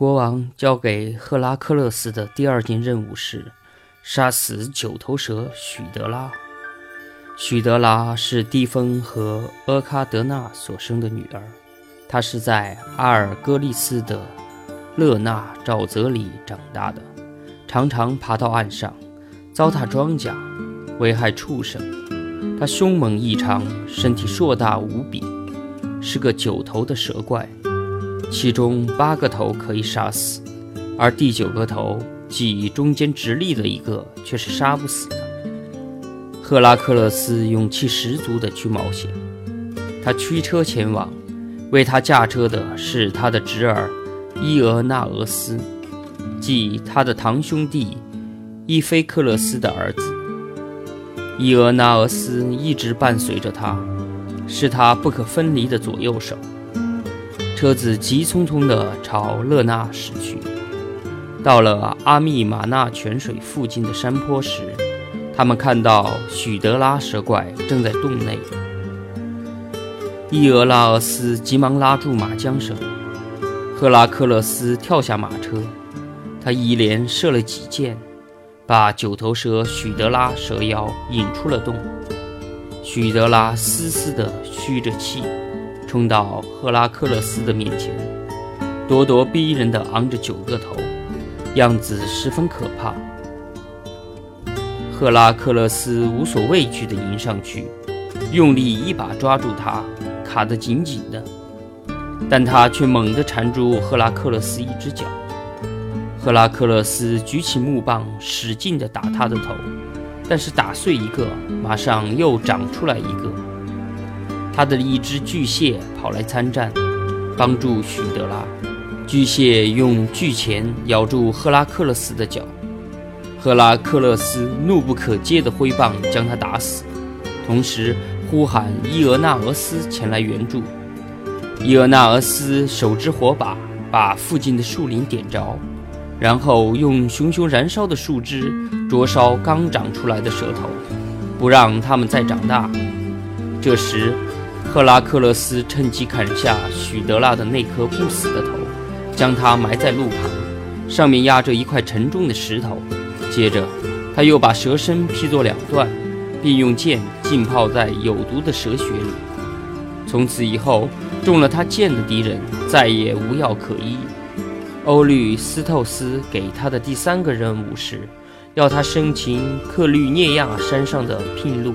国王交给赫拉克勒斯的第二件任务是杀死九头蛇许德拉。许德拉是蒂风和阿卡德纳所生的女儿，她是在阿尔戈利斯的勒纳沼泽里长大的，常常爬到岸上，糟蹋庄稼，危害畜生。她凶猛异常，身体硕大无比，是个九头的蛇怪，其中八个头可以杀死，而第九个头，即中间直立的一个，却是杀不死的。赫拉克勒斯勇气十足地去冒险，他驱车前往，为他驾车的是他的侄儿伊俄纳俄斯，即他的堂兄弟伊菲克勒斯的儿子。伊俄纳俄斯一直伴随着他，是他不可分离的左右手。车子急匆匆地朝勒纳驶去，到了阿密马纳泉水附近的山坡时。他们看到许德拉蛇怪正在洞内，伊俄拉俄斯急忙拉住马缰绳，赫拉克勒斯跳下马车，他一连射了几箭，把九头蛇许德拉蛇妖引出了洞。许德拉嘶嘶地吁着气，冲到赫拉克勒斯的面前，咄咄逼人地昂着九个头，样子十分可怕。赫拉克勒斯无所畏惧地迎上去，用力一把抓住他，卡得紧紧的。但他却猛地缠住赫拉克勒斯一只脚。赫拉克勒斯举起木棒，使劲地打他的头，但是打碎一个，马上又长出来一个。他的一只巨蟹跑来参战，帮助许德拉。巨蟹用巨钳咬住赫拉克勒斯的脚。赫拉克勒斯怒不可遏的挥棒将他打死，同时呼喊伊俄纳俄斯前来援助。伊俄纳俄斯手执火把，把附近的树林点着，然后用熊熊燃烧的树枝灼烧刚长出来的舌头，不让它们再长大。这时，赫拉克勒斯趁机砍下许德拉的那颗不死的头，将它埋在路旁，上面压着一块沉重的石头。接着，他又把蛇身劈作两段，并用剑浸泡在有毒的蛇血里。从此以后，中了他剑的敌人再也无药可医。欧律斯透斯给他的第三个任务是，要他生擒克律涅亚山上的聘鹿。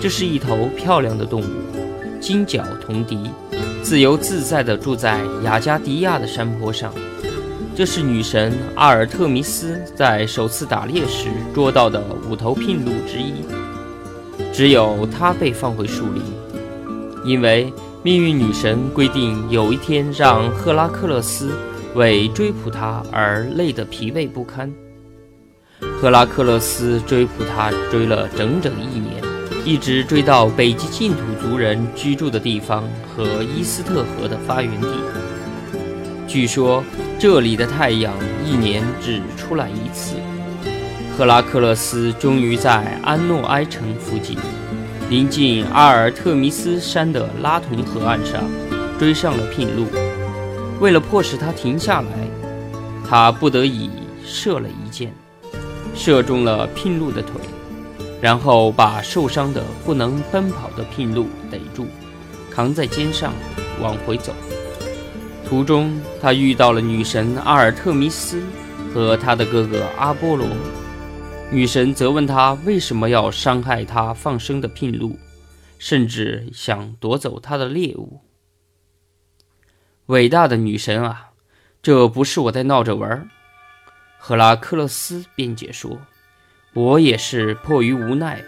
这是一头漂亮的动物，金角铜笛，自由自在地住在雅加迪亚的山坡上。这是女神阿尔特弥斯在首次打猎时捉到的五头聘鹿之一，只有它被放回树林，因为命运女神规定有一天让赫拉克勒斯为追捕它而累得疲惫不堪。赫拉克勒斯追捕它追了整整一年，一直追到北极净土族人居住的地方和伊斯特河的发源地。据说这里的太阳一年只出来一次。赫拉克勒斯终于在安诺埃城附近，临近阿尔特弥斯山的拉同河岸上，追上了聘鹿。为了迫使他停下来，他不得已射了一箭，射中了聘鹿的腿，然后把受伤的不能奔跑的聘鹿逮住，扛在肩上往回走。途中，他遇到了女神阿尔特弥斯和他的哥哥阿波罗。女神责问他为什么要伤害他放生的聘鹿，甚至想夺走他的猎物。伟大的女神啊，这不是我在闹着玩儿。赫拉克勒斯辩解说：“我也是迫于无奈，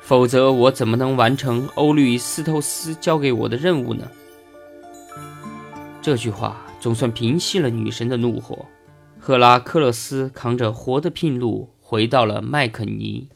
否则我怎么能完成欧律斯托斯交给我的任务呢？”这句话总算平息了女神的怒火。赫拉克勒斯扛着活的聘鹿回到了麦肯尼。